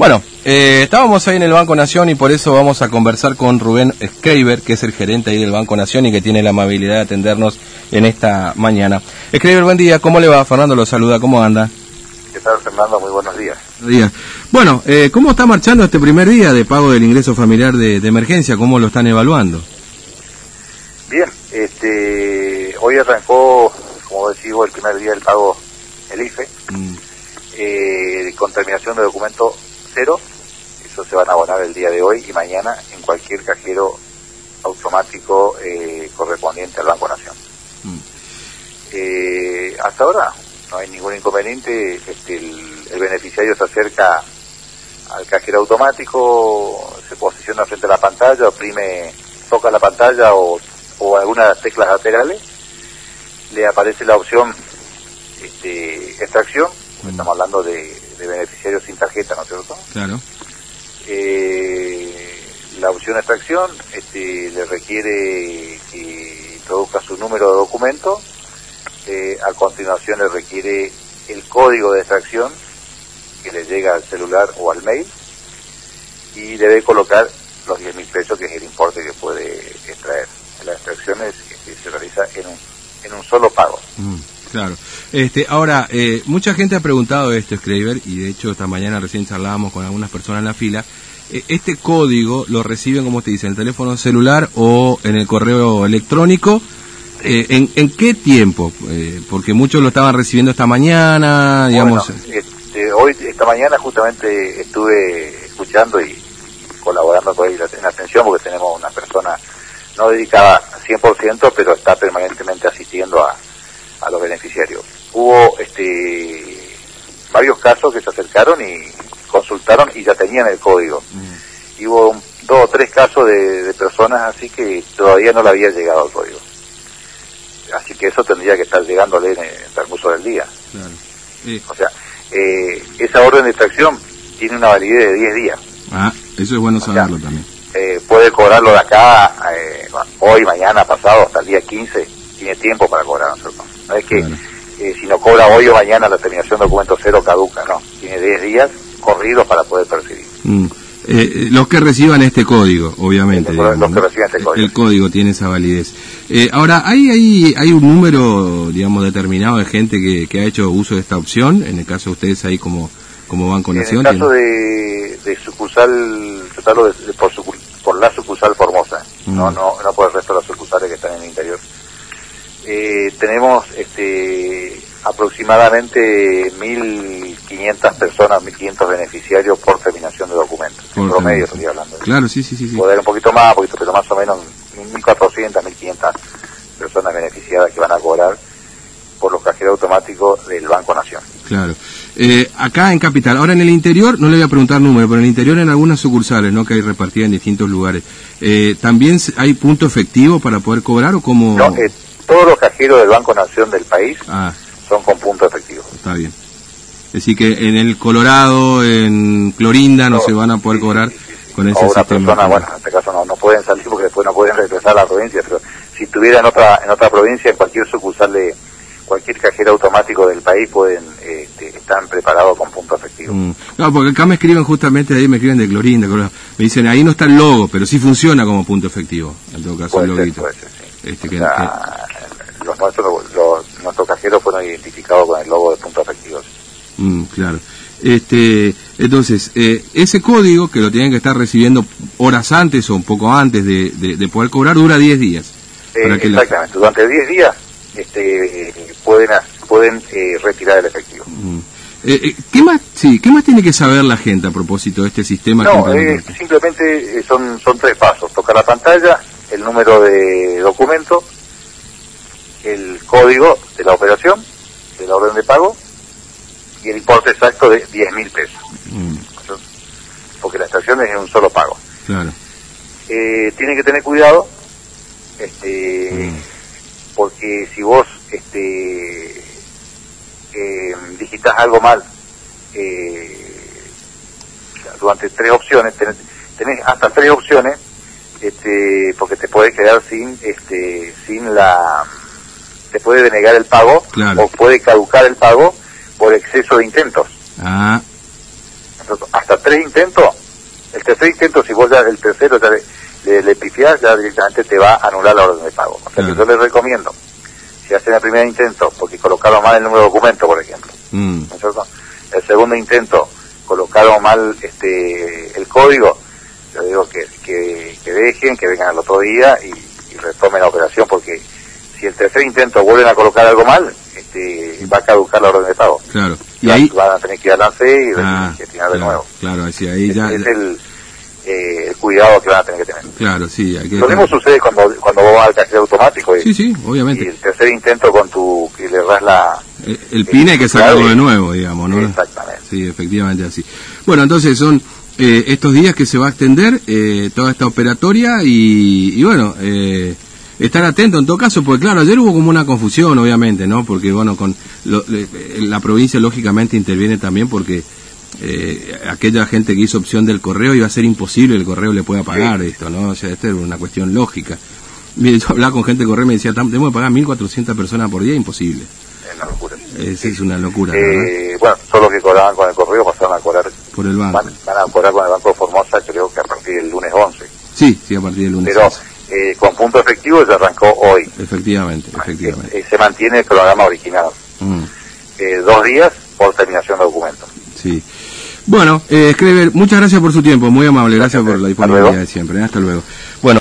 Bueno, eh, estábamos ahí en el Banco Nación y por eso vamos a conversar con Rubén Schreiber, que es el gerente ahí del Banco Nación y que tiene la amabilidad de atendernos en esta mañana. Schreiber, buen día, ¿cómo le va? Fernando lo saluda, ¿cómo anda? ¿Qué tal, Fernando? Muy buenos días. Días. Bueno, eh, ¿cómo está marchando este primer día de pago del ingreso familiar de, de emergencia? ¿Cómo lo están evaluando? Bien, este, hoy arrancó, como decimos, el primer día del pago el IFE, Mm, eh, con terminación de documento cero. Eso se van a abonar el día de hoy y mañana en cualquier cajero automático eh, correspondiente al Banco Nación. mm. Eh, hasta ahora no hay ningún inconveniente. Este, el, el beneficiario se acerca al cajero automático, se posiciona frente a la pantalla, oprime, toca la pantalla o, o alguna de las teclas laterales, le aparece la opción este, extracción, estamos hablando de, de beneficiarios sin tarjeta, ¿no es cierto? Claro. Eh, la opción extracción este, le requiere que introduzca su número de documento, eh, a continuación le requiere el código de extracción que le llega al celular o al mail y debe colocar los 10 mil pesos que es el importe que puede extraer. La extracción es, este, se realiza en un, en un solo pago. Mm, claro. Este, ahora, eh, mucha gente ha preguntado esto, Schreiber, y de hecho esta mañana recién charlábamos con algunas personas en la fila. Eh, este código lo reciben, como te dice, en el teléfono celular o en el correo electrónico. Eh, ¿en, ¿En qué tiempo? Eh, porque muchos lo estaban recibiendo esta mañana, digamos. Este, hoy, esta mañana justamente estuve escuchando y colaborando con él en atención porque tenemos una persona no dedicada 100%, pero está permanentemente asistiendo a, a los beneficiarios. Hubo este, varios casos que se acercaron y consultaron y ya tenían el código. Mm, Y hubo un- dos o tres casos de, de personas así que todavía no le había llegado el código. Así que eso tendría que estar llegándole en el transcurso del día. claro. O sea, eh, esa orden de extracción tiene una validez de 10 días. ah, eso es bueno saberlo también. Eh, puede cobrarlo de acá, eh, hoy, mañana, pasado, hasta el día 15. Tiene tiempo para cobrar, ¿no? No es que Claro. eh, si no cobra hoy o mañana la terminación de documento cero caduca, no. Tiene 10 días corridos para poder percibir. Mm. Eh, eh, los que reciban este código, obviamente. Los- los digamos, que ¿no? reciban este El- código. El código tiene esa validez. Eh, ahora, ¿hay, hay, ¿hay un número, digamos, determinado de gente que, que ha hecho uso de esta opción? En el caso de ustedes ahí como, como Banco En el Nación. caso de, de sucursal, hablo de- de por, por la sucursal Formosa, no, Mm. no, no por el resto de las sucursales que están en el interior. Eh, tenemos este, aproximadamente 1.500 personas, 1.500 beneficiarios por terminación de documentos. Por en promedio estoy hablando. Claro, sí, sí, sí. sí. Poder un poquito más, poquito, pero más o menos 1.400, 1.500 personas beneficiadas que van a cobrar por los cajeros automáticos del Banco Nación. Claro. Eh, acá en Capital, ahora en el interior, no le voy a preguntar número, pero en el interior en algunas sucursales, ¿no? Que hay repartidas en distintos lugares. Eh, ¿También hay punto efectivo para poder cobrar o cómo? No, eh, todos los cajeros del Banco Nación del país Ah, son con punto efectivo. está bien. Es decir, que en el Colorado, en Clorinda, no No, se van a poder cobrar sí, sí, sí. con o ese una sistema. persona, bueno, en este caso no, no pueden salir porque después no pueden regresar a la provincia, pero si estuviera en otra en otra provincia, en cualquier sucursal de cualquier cajero automático del país pueden este, están preparados con punto efectivo. Mm. No, porque acá me escriben justamente ahí, me escriben de Clorinda, me dicen, ahí no está el logo, pero sí funciona como punto efectivo, en todo caso el Puede ser, loguito. puede ser, sí. Este, O que- sea, los nuestros, los, nuestros cajeros fueron identificados con el logo de punto efectivo. Mm, claro. Este, entonces, eh, ese código que lo tienen que estar recibiendo horas antes o un poco antes de, de- de poder cobrar dura 10 días. Eh, la- exactamente, durante 10 días este, pueden, pueden eh, retirar el efectivo. Mm. Eh, eh, ¿Qué más, sí, qué más tiene que saber la gente a propósito de este sistema? No, simplemente son, son tres pasos. Tocar la pantalla, el número de documento, el código de la operación, de la orden de pago, y el importe exacto de 10 mil pesos. Mm, Porque la estación es un solo pago. claro. Eh, tienen que tener cuidado, este, Mm. porque si vos este, eh, digitas algo mal eh, durante tres opciones, tenés, tenés hasta tres opciones, este, porque te puede quedar sin, este, sin la, te puede denegar el pago Claro. o puede caducar el pago por exceso de intentos. Ah, hasta tres intentos, el tercer intento, si vos ya el tercero ya le, le, pifiás, ya directamente te va a anular la orden de pago. O sea que yo les recomiendo, si hacen el primer intento, porque colocaron mal el número de documento, por ejemplo, mm. el segundo intento, colocaron mal este el código, yo digo que, que, dejen, que vengan al otro día y, retomen la operación, porque si el tercer intento vuelven a colocar algo mal, este, va a caducar la orden de pago. Claro. Y ahí van a tener que ir al lance y ah, de nuevo. Claro, así ahí ya. Es, el, eh, el, cuidado que van a tener que tener. Claro, sí. Hay que Lo mismo sucede cuando, cuando vos vas al cajero automático. Y, sí, sí, obviamente. Y el tercer intento con tu, que le das la... El, PIN hay que sacarlo de nuevo, digamos, ¿no? Exactamente. Sí, efectivamente así. Bueno, entonces son eh, estos días que se va a extender eh, toda esta operatoria y, y bueno, eh, estar atento en todo caso, porque claro, ayer hubo como una confusión, obviamente, ¿no? Porque bueno, con la provincia lógicamente interviene también porque eh, aquella gente que hizo opción del correo iba a ser imposible el correo le pueda pagar esto, ¿no? O sea, esto es una cuestión lógica. Mire, yo hablaba con gente de correo y me decía, tenemos que pagar 1.400 personas por día, imposible. Es una locura. Es, es una locura. Eh, bueno, solo que cobraban con el correo pasaron a cobrar. Por el banco. Van, a cobrar con el Banco de Formosa, creo que a partir del lunes 11. Sí, sí, a partir del lunes Pero, eh, con punto efectivo ya arrancó hoy. Efectivamente, efectivamente. Eh, se mantiene el programa original. Mm. Eh, dos días por terminación de documento. Sí. Bueno, eh, muchas gracias por su tiempo, muy amable, gracias, por la disponibilidad de siempre. Hasta luego. Bueno.